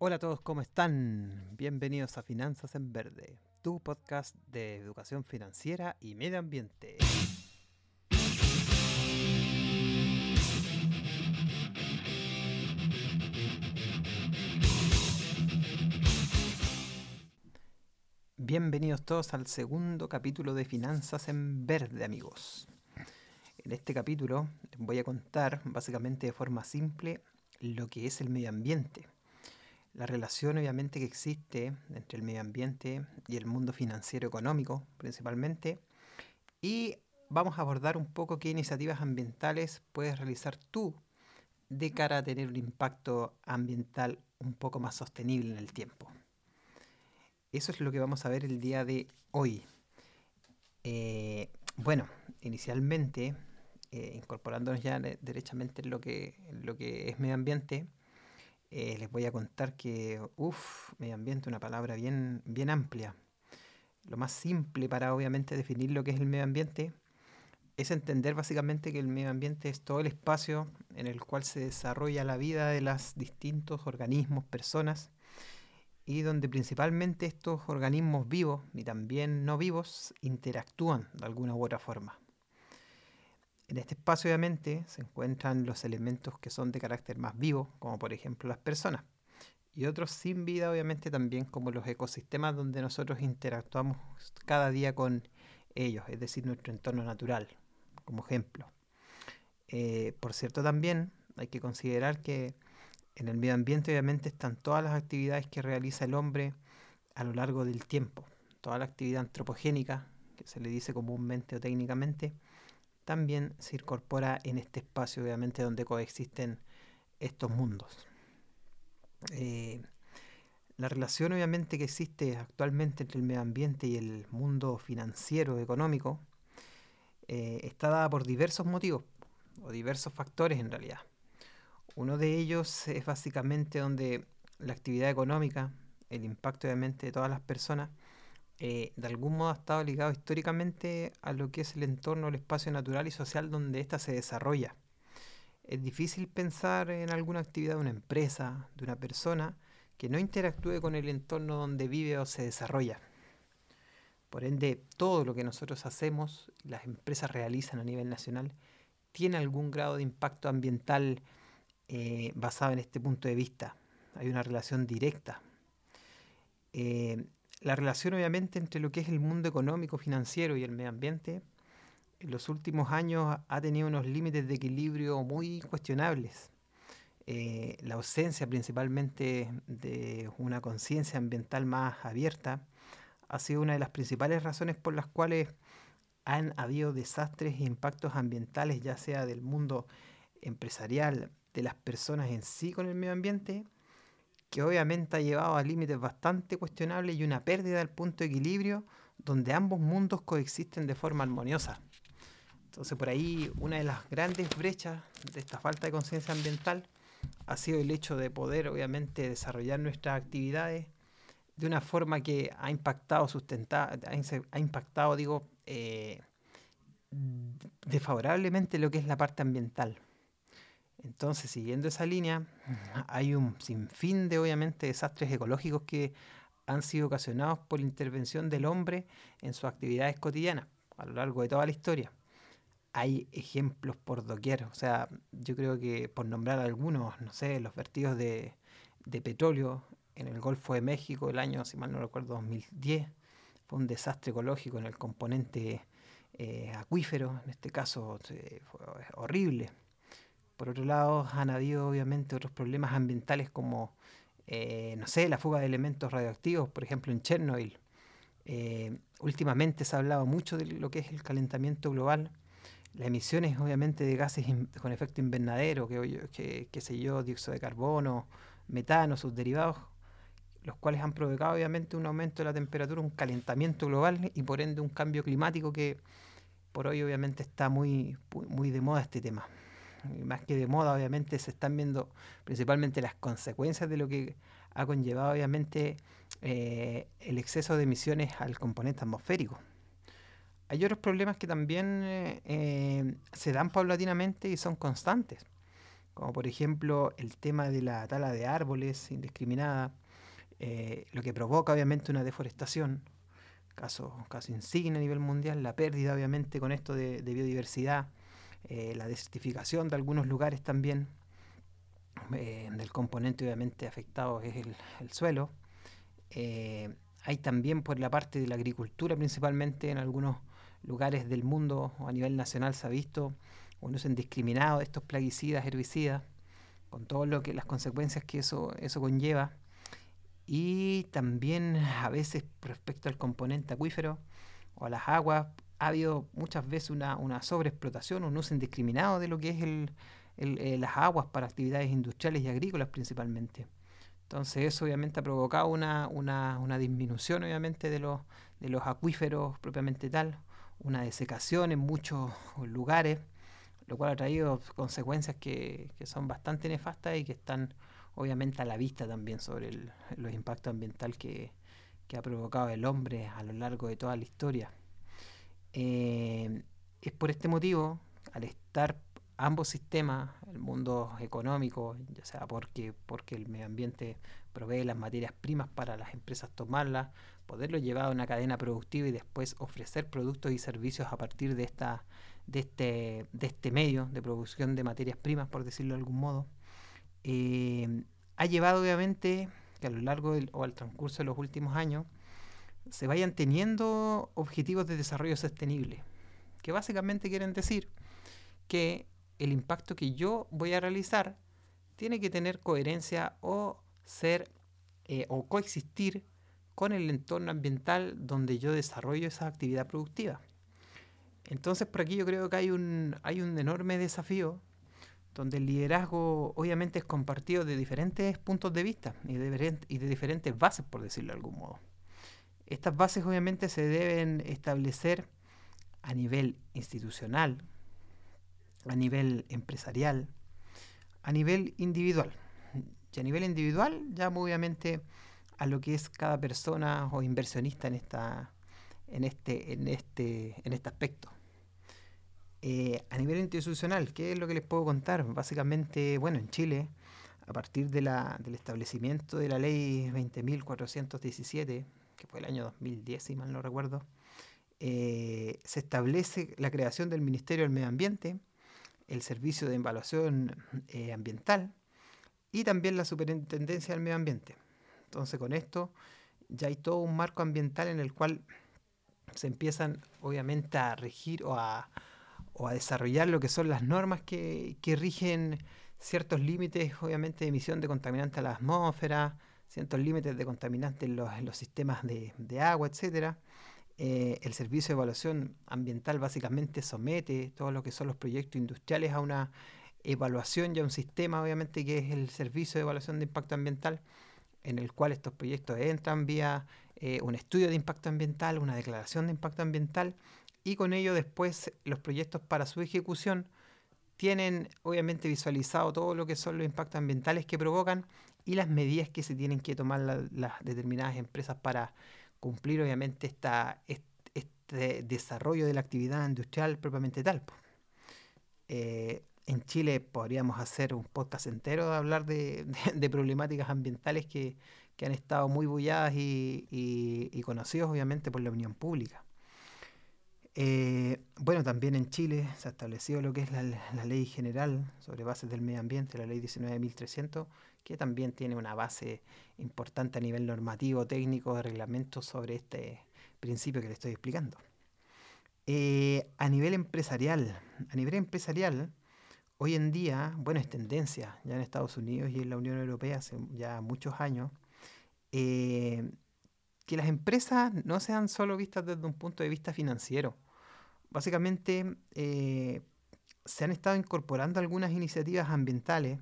Hola a todos, ¿cómo están? Bienvenidos a Finanzas en Verde, tu podcast de educación financiera y medio ambiente. Bienvenidos todos al segundo capítulo de Finanzas en Verde, amigos. En este capítulo voy a contar básicamente de forma simple lo que es el medio ambiente la relación obviamente que existe entre el medio ambiente y el mundo financiero económico principalmente y vamos a abordar un poco qué iniciativas ambientales puedes realizar tú de cara a tener un impacto ambiental un poco más sostenible en el tiempo. Eso es lo que vamos a ver el día de hoy. Eh, bueno, inicialmente, eh, incorporándonos ya derechamente en lo que, en lo que es medio ambiente, eh, les voy a contar que, uff, medio ambiente, una palabra bien, bien amplia. Lo más simple para obviamente definir lo que es el medio ambiente es entender básicamente que el medio ambiente es todo el espacio en el cual se desarrolla la vida de los distintos organismos, personas, y donde principalmente estos organismos vivos y también no vivos interactúan de alguna u otra forma. En este espacio obviamente se encuentran los elementos que son de carácter más vivo, como por ejemplo las personas, y otros sin vida obviamente también como los ecosistemas donde nosotros interactuamos cada día con ellos, es decir, nuestro entorno natural, como ejemplo. Eh, por cierto también hay que considerar que en el medio ambiente obviamente están todas las actividades que realiza el hombre a lo largo del tiempo, toda la actividad antropogénica, que se le dice comúnmente o técnicamente, también se incorpora en este espacio, obviamente, donde coexisten estos mundos. Eh, la relación, obviamente, que existe actualmente entre el medio ambiente y el mundo financiero, económico, eh, está dada por diversos motivos, o diversos factores en realidad. Uno de ellos es básicamente donde la actividad económica, el impacto obviamente de todas las personas, eh, de algún modo ha estado ligado históricamente a lo que es el entorno, el espacio natural y social donde ésta se desarrolla. Es difícil pensar en alguna actividad de una empresa, de una persona, que no interactúe con el entorno donde vive o se desarrolla. Por ende, todo lo que nosotros hacemos, las empresas realizan a nivel nacional, tiene algún grado de impacto ambiental eh, basado en este punto de vista. Hay una relación directa. Eh, la relación obviamente entre lo que es el mundo económico, financiero y el medio ambiente en los últimos años ha tenido unos límites de equilibrio muy cuestionables. Eh, la ausencia principalmente de una conciencia ambiental más abierta ha sido una de las principales razones por las cuales han habido desastres e impactos ambientales, ya sea del mundo empresarial, de las personas en sí con el medio ambiente, que obviamente ha llevado a límites bastante cuestionables y una pérdida del punto de equilibrio donde ambos mundos coexisten de forma armoniosa. Entonces por ahí una de las grandes brechas de esta falta de conciencia ambiental ha sido el hecho de poder obviamente desarrollar nuestras actividades de una forma que ha impactado ha impactado digo eh, desfavorablemente lo que es la parte ambiental. Entonces, siguiendo esa línea, hay un sinfín de, obviamente, desastres ecológicos que han sido ocasionados por la intervención del hombre en sus actividades cotidianas a lo largo de toda la historia. Hay ejemplos por doquier, o sea, yo creo que por nombrar algunos, no sé, los vertidos de, petróleo en el Golfo de México el año, si mal no recuerdo, 2010, fue un desastre ecológico en el componente eh, acuífero, en este caso eh, fue horrible por otro lado, han habido obviamente otros problemas ambientales como, eh, no sé, la fuga de elementos radioactivos, por ejemplo, en Chernobyl. Eh, últimamente se ha hablado mucho de lo que es el calentamiento global, las emisiones obviamente de gases con efecto invernadero, que, que, sé yo, dióxido de carbono, metano, sus derivados, los cuales han provocado obviamente un aumento de la temperatura, un calentamiento global y por ende un cambio climático que por hoy obviamente está muy, muy de moda este tema más que de moda, obviamente se están viendo principalmente las consecuencias de lo que ha conllevado, obviamente, eh, el exceso de emisiones al componente atmosférico. Hay otros problemas que también eh, se dan paulatinamente y son constantes, como por ejemplo el tema de la tala de árboles indiscriminada, eh, lo que provoca obviamente una deforestación, caso, caso insignia a nivel mundial, la pérdida obviamente con esto de, biodiversidad, eh, la desertificación de algunos lugares también, eh, del componente obviamente afectado es el, suelo. hay también por la parte de la agricultura principalmente en algunos lugares del mundo o a nivel nacional se ha visto un uso indiscriminado de estos plaguicidas, herbicidas, con todo lo que las consecuencias que eso, eso conlleva. Y también a veces respecto al componente acuífero o a las aguas, ha habido muchas veces una, una sobreexplotación, un uso indiscriminado de lo que es el, eh, las aguas para actividades industriales y agrícolas principalmente. Entonces eso obviamente ha provocado una, una, una disminución obviamente de los, de los acuíferos propiamente tal, una desecación en muchos lugares, lo cual ha traído consecuencias que, son bastante nefastas y que están obviamente a la vista también sobre los impactos ambientales que, ha provocado el hombre a lo largo de toda la historia. Eh, es por este motivo, al estar ambos sistemas, el mundo económico, ya sea porque, porque el medio ambiente provee las materias primas para las empresas tomarlas, poderlo llevar a una cadena productiva y después ofrecer productos y servicios a partir de, esta, de, este, de este medio de producción de materias primas, por decirlo de algún modo, eh, ha llevado obviamente que a lo largo o al transcurso de los últimos años se vayan teniendo objetivos de desarrollo sostenible, que básicamente quieren decir que el impacto que yo voy a realizar tiene que tener coherencia o ser eh, o coexistir con el entorno ambiental donde yo desarrollo esa actividad productiva. Entonces por aquí yo creo que hay un, hay un enorme desafío donde el liderazgo obviamente es compartido de diferentes puntos de vista y de, y de diferentes bases, por decirlo de algún modo. Estas bases obviamente se deben establecer a nivel institucional, a nivel empresarial, a nivel individual. Y a nivel individual, ya obviamente a lo que es cada persona o inversionista en esta en este en este en este aspecto eh, a nivel institucional qué es lo que les puedo contar básicamente bueno en Chile a partir del establecimiento de la ley 20.417 que fue el año 2010 si mal no recuerdo eh, se establece la creación del Ministerio del Medio Ambiente el Servicio de Evaluación eh, Ambiental y también la Superintendencia del Medio Ambiente. Entonces con esto ya hay todo un marco ambiental en el cual se empiezan obviamente a regir o a, o a desarrollar lo que son las normas que, que rigen ciertos límites obviamente de emisión de contaminantes a la atmósfera, ciertos límites de contaminantes en los, los sistemas de, de, agua, etcétera. Eh, el servicio de evaluación ambiental básicamente somete todo lo que son los proyectos industriales a una evaluación y a un sistema, obviamente, que es el servicio de evaluación de impacto ambiental, en el cual estos proyectos entran vía eh, un estudio de impacto ambiental, una declaración de impacto ambiental, y con ello después los proyectos para su ejecución tienen obviamente visualizado todo lo que son los impactos ambientales que provocan y las medidas que se tienen que tomar las determinadas empresas para cumplir obviamente esta, este, desarrollo de la actividad industrial propiamente tal. Eh, en Chile podríamos hacer un podcast entero de hablar de, problemáticas ambientales que, han estado muy bulladas y, y, conocidos obviamente por la opinión pública. Eh, bueno, también en Chile se ha establecido lo que es la, ley general sobre bases del medio ambiente, la ley 19.300, que también tiene una base importante a nivel normativo, técnico, de reglamentos sobre este principio que le estoy explicando. Eh, a nivel empresarial, a nivel empresarial, hoy en día, bueno, es tendencia ya en Estados Unidos y en la Unión Europea hace ya muchos años, eh, que las empresas no sean solo vistas desde un punto de vista financiero. Básicamente, eh, se han estado incorporando algunas iniciativas ambientales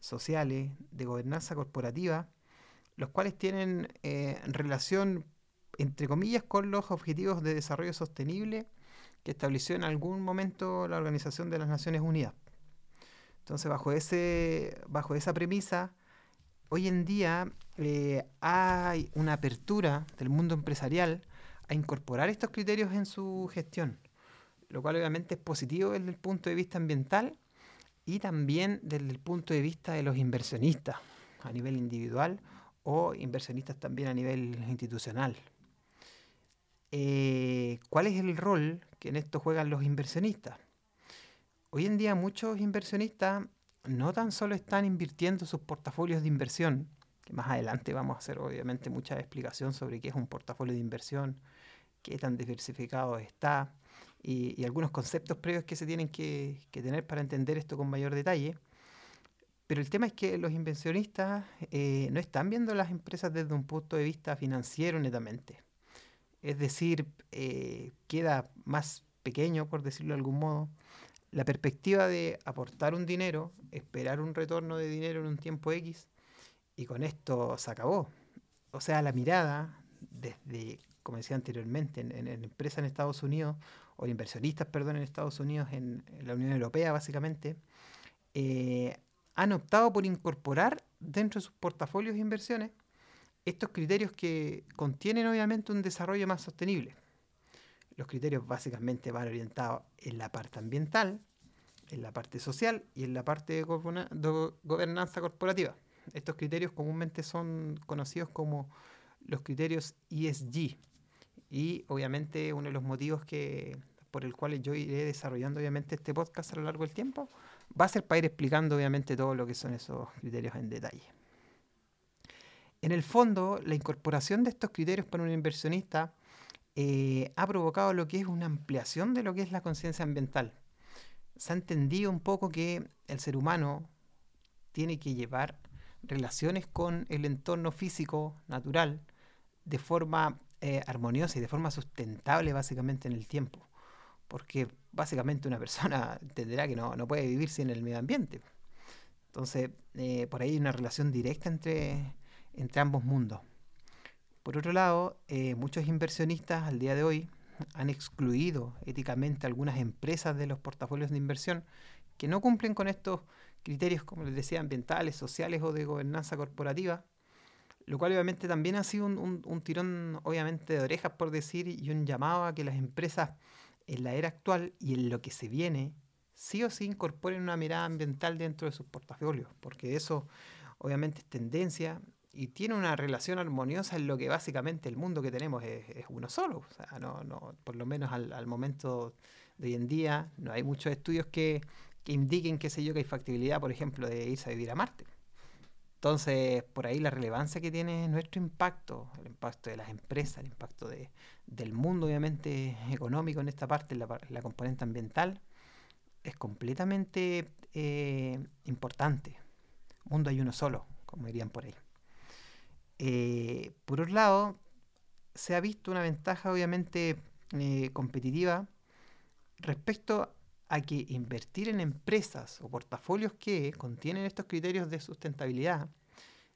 sociales, de gobernanza corporativa, los cuales tienen eh, relación, entre comillas, con los objetivos de desarrollo sostenible que estableció en algún momento la Organización de las Naciones Unidas. Entonces, bajo, ese, bajo esa premisa, hoy en día eh, hay una apertura del mundo empresarial a incorporar estos criterios en su gestión, lo cual obviamente es positivo desde el punto de vista ambiental y también desde el punto de vista de los inversionistas a nivel individual o inversionistas también a nivel institucional. Eh, ¿Cuál es el rol que en esto juegan los inversionistas? Hoy en día muchos inversionistas no tan solo están invirtiendo sus portafolios de inversión, que más adelante vamos a hacer obviamente mucha explicación sobre qué es un portafolio de inversión, qué tan diversificado está y, algunos conceptos previos que se tienen que, tener para entender esto con mayor detalle. Pero el tema es que los inversionistas eh, no están viendo las empresas desde un punto de vista financiero netamente. Es decir, eh, queda más pequeño, por decirlo de algún modo, la perspectiva de aportar un dinero, esperar un retorno de dinero en un tiempo X y con esto se acabó. O sea, la mirada desde, como decía anteriormente, en, empresas en Estados Unidos, o inversionistas, perdón, en Estados Unidos, en, la Unión Europea básicamente, eh, han optado por incorporar dentro de sus portafolios de inversiones estos criterios que contienen obviamente un desarrollo más sostenible. Los criterios básicamente van orientados en la parte ambiental, en la parte social y en la parte de gobernanza corporativa. Estos criterios comúnmente son conocidos como los criterios ESG. Y obviamente uno de los motivos que, por el cual yo iré desarrollando obviamente este podcast a lo largo del tiempo va a ser para ir explicando obviamente todo lo que son esos criterios en detalle. En el fondo, la incorporación de estos criterios para un inversionista eh, ha provocado lo que es una ampliación de lo que es la conciencia ambiental. Se ha entendido un poco que el ser humano tiene que llevar relaciones con el entorno físico natural de forma eh, armoniosa y de forma sustentable básicamente en el tiempo. Porque básicamente una persona entenderá que no, puede vivir sin el medio ambiente. Entonces, eh, por ahí hay una relación directa entre, entre ambos mundos. Por otro lado, eh, muchos inversionistas al día de hoy han excluido éticamente algunas empresas de los portafolios de inversión que no cumplen con estos criterios, como les decía, ambientales, sociales o de gobernanza corporativa, lo cual obviamente también ha sido un, tirón obviamente de orejas, por decir, y un llamado a que las empresas en la era actual y en lo que se viene, sí o sí incorporen una mirada ambiental dentro de sus portafolios, porque eso obviamente es tendencia y tiene una relación armoniosa en lo que básicamente el mundo que tenemos es, uno solo. O sea, no, no, por lo menos al, momento de hoy en día no hay muchos estudios que, que indiquen, qué sé yo, que hay factibilidad, por ejemplo, de irse a vivir a Marte. Entonces, por ahí la relevancia que tiene nuestro impacto, el impacto de las empresas, el impacto de, del mundo, obviamente, económico en esta parte, la, la componente ambiental, es completamente eh, importante. Mundo hay uno solo, como dirían por ahí. Eh, por otro lado, se ha visto una ventaja obviamente eh, competitiva respecto a que invertir en empresas o portafolios que contienen estos criterios de sustentabilidad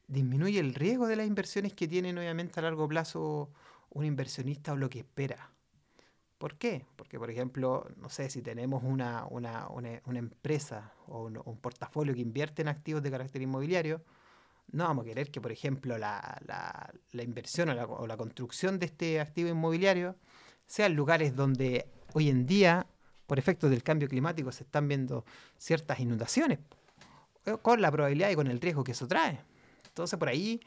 disminuye el riesgo de las inversiones que tienen obviamente a largo plazo un inversionista o lo que espera. ¿Por qué? Porque, por ejemplo, no sé, si tenemos una, empresa o un portafolio que invierte en activos de carácter inmobiliario, no vamos a querer que, por ejemplo, la, la, inversión o la, construcción de este activo inmobiliario sean lugares donde hoy en día, por efectos del cambio climático, se están viendo ciertas inundaciones, eh, con la probabilidad y con el riesgo que eso trae. Entonces, por ahí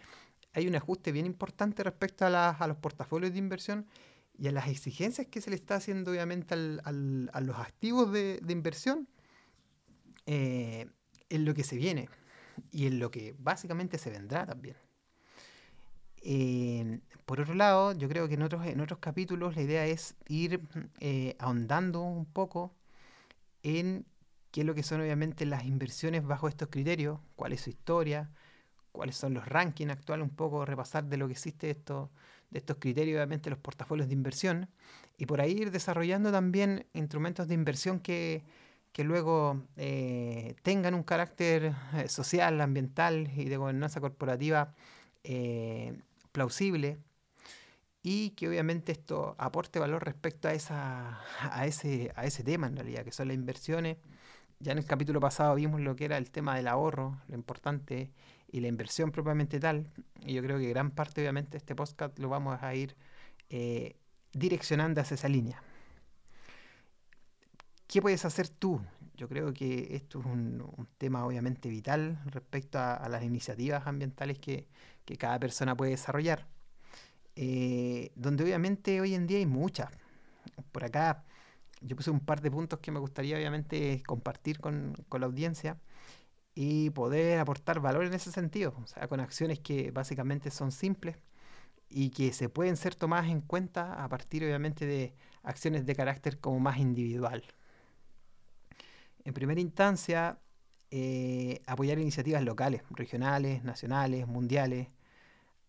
hay un ajuste bien importante respecto a, a los portafolios de inversión y a las exigencias que se le está haciendo, obviamente, al, a los activos de, de inversión eh, en lo que se viene y en lo que básicamente se vendrá también. Eh, por otro lado, yo creo que en otros, en otros capítulos la idea es ir eh, ahondando un poco en qué es lo que son obviamente las inversiones bajo estos criterios, cuál es su historia, cuáles son los rankings actuales, un poco repasar de lo que existe de estos, de estos criterios, obviamente los portafolios de inversión, y por ahí ir desarrollando también instrumentos de inversión que, que luego eh, tengan un carácter eh, social, ambiental y de gobernanza corporativa eh, plausible y que obviamente esto aporte valor respecto a, esa, a, ese, a ese tema en realidad, que son las inversiones. Ya en el capítulo pasado vimos lo que era el tema del ahorro, lo importante, y la inversión propiamente tal. Y yo creo que gran parte obviamente de este podcast lo vamos a ir direccionando hacia esa línea. ¿Qué puedes hacer tú? Yo creo que esto es un, tema obviamente vital respecto a, las iniciativas ambientales que, cada persona puede desarrollar, eh, donde obviamente hoy en día hay muchas. Por acá yo puse un par de puntos que me gustaría obviamente compartir con, con la audiencia y poder aportar valor en ese sentido, o sea, con acciones que básicamente son simples y que se pueden ser tomadas en cuenta a partir obviamente de acciones de carácter como más individual. En primera instancia, eh, apoyar iniciativas locales, regionales, nacionales, mundiales.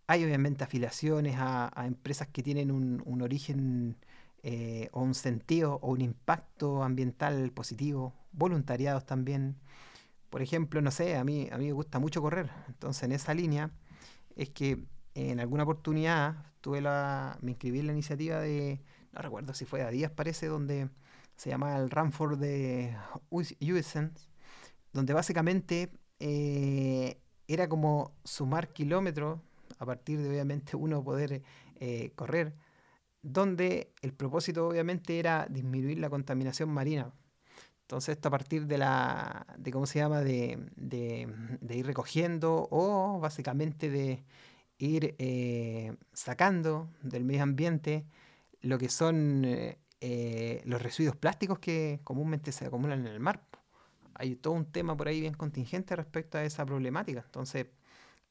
Hay obviamente afiliaciones a, empresas que tienen un, origen eh, o un sentido o un impacto ambiental positivo, voluntariados también. Por ejemplo, no sé, a mí, a mí me gusta mucho correr, entonces en esa línea es que en alguna oportunidad tuve la, me inscribí en la iniciativa de, no recuerdo si fue a Díaz parece, donde se llama el Ranford de USN, donde básicamente eh, era como sumar kilómetros a partir de obviamente uno poder eh, correr, donde el propósito obviamente era disminuir la contaminación marina. Entonces esto a partir de la, de cómo se llama, de, de, ir recogiendo o básicamente de ir eh, sacando del medio ambiente lo que son los residuos plásticos que comúnmente se acumulan en el mar. Hay todo un tema por ahí bien contingente respecto a esa problemática. Entonces,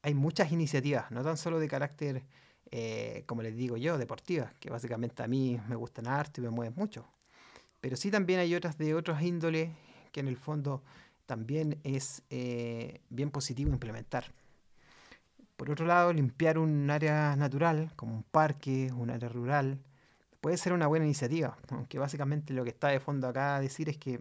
hay muchas iniciativas, no tan solo de carácter, eh, como les digo yo, deportivas, que básicamente a mí me gustan harto y me mueven mucho. Pero sí también hay otras de otros índoles que en el fondo también es eh, bien positivo implementar. Por otro lado, limpiar un área natural, como un parque, un área rural, puede ser una buena iniciativa, aunque básicamente lo que está de fondo acá a decir es que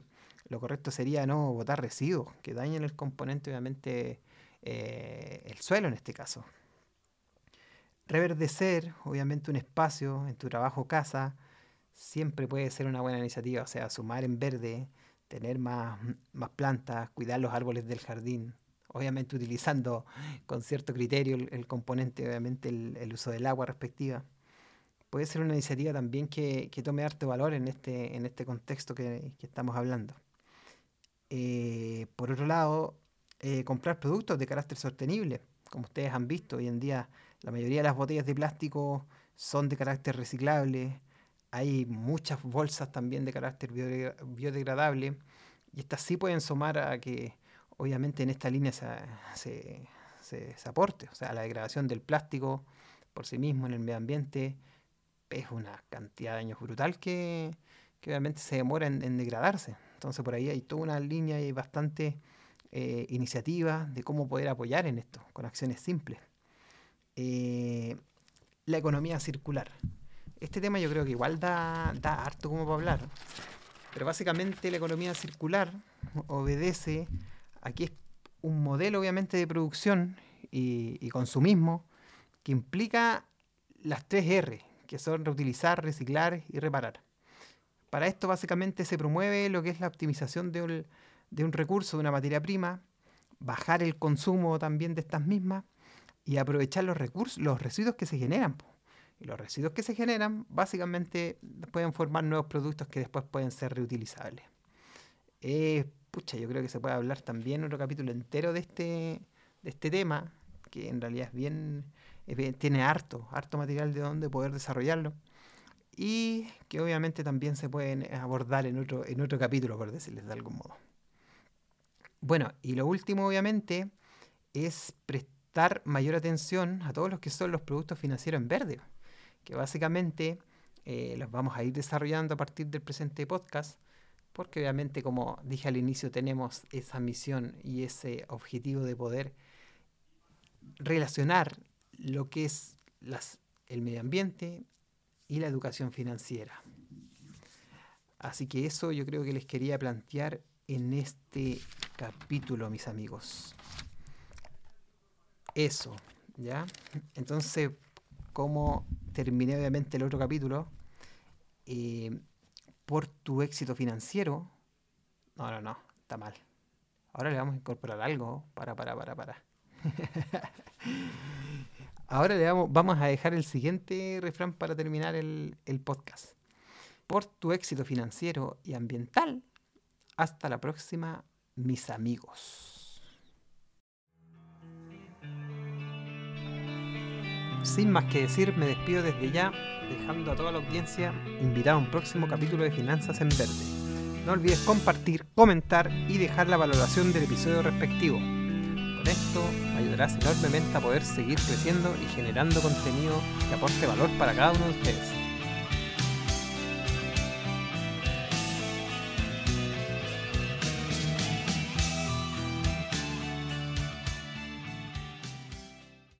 lo correcto sería no botar residuos que dañen el componente, obviamente, eh, el suelo en este caso. Reverdecer, obviamente, un espacio en tu trabajo casa siempre puede ser una buena iniciativa, o sea, sumar en verde, tener más, más plantas, cuidar los árboles del jardín, obviamente utilizando con cierto criterio el, componente, obviamente el uso del agua respectiva puede ser una iniciativa también que, tome harto valor en este, en este contexto que, estamos hablando. Eh, por otro lado, eh, comprar productos de carácter sostenible. Como ustedes han visto, hoy en día la mayoría de las botellas de plástico son de carácter reciclable. Hay muchas bolsas también de carácter biodegradable. Y estas sí pueden sumar a que, obviamente, en esta línea se, se aporte. O sea, la degradación del plástico por sí mismo en el medio ambiente es una cantidad de años brutal que, obviamente se demora en, degradarse. Entonces por ahí hay toda una línea y bastante eh, iniciativas de cómo poder apoyar en esto, con acciones simples. Eh, la economía circular. Este tema yo creo que igual da, da harto como para hablar. Pero básicamente la economía circular obedece a que es un modelo obviamente de producción y, y consumismo que implica las tres R, que son reutilizar, reciclar y reparar. Para esto básicamente se promueve lo que es la optimización de un, recurso, de una materia prima, bajar el consumo también de estas mismas y aprovechar los recursos, los residuos que se generan. Y los residuos que se generan básicamente pueden formar nuevos productos que después pueden ser reutilizables. Eh, pucha, yo creo que se puede hablar también otro capítulo entero de este, de este tema, que en realidad es bien, tiene harto, harto material de donde poder desarrollarlo. Y que obviamente también se pueden abordar en otro, en otro capítulo, por decirles de algún modo. Bueno, y lo último obviamente es prestar mayor atención a todos los que son los productos financieros en verde, que básicamente eh, los vamos a ir desarrollando a partir del presente podcast, porque obviamente como dije al inicio tenemos esa misión y ese objetivo de poder relacionar lo que es el medio ambiente y la educación financiera. Así que eso yo creo que les quería plantear en este capítulo, mis amigos. Eso, ¿ya? Entonces, como terminé obviamente el otro capítulo, eh, por tu éxito financiero, no, no, no, está mal. Ahora le vamos a incorporar algo. Para, para, para, para. Ahora le vamos, a dejar el siguiente refrán para terminar el, podcast. Por tu éxito financiero y ambiental, Hasta la próxima, mis amigos. Sin más que decir, me despido desde ya, dejando a toda la audiencia invitada a un próximo capítulo de Finanzas en Verde. No olvides compartir, comentar y dejar la valoración del episodio respectivo. Ayudarás enormemente a poder seguir creciendo y generando contenido que aporte valor para cada uno de ustedes.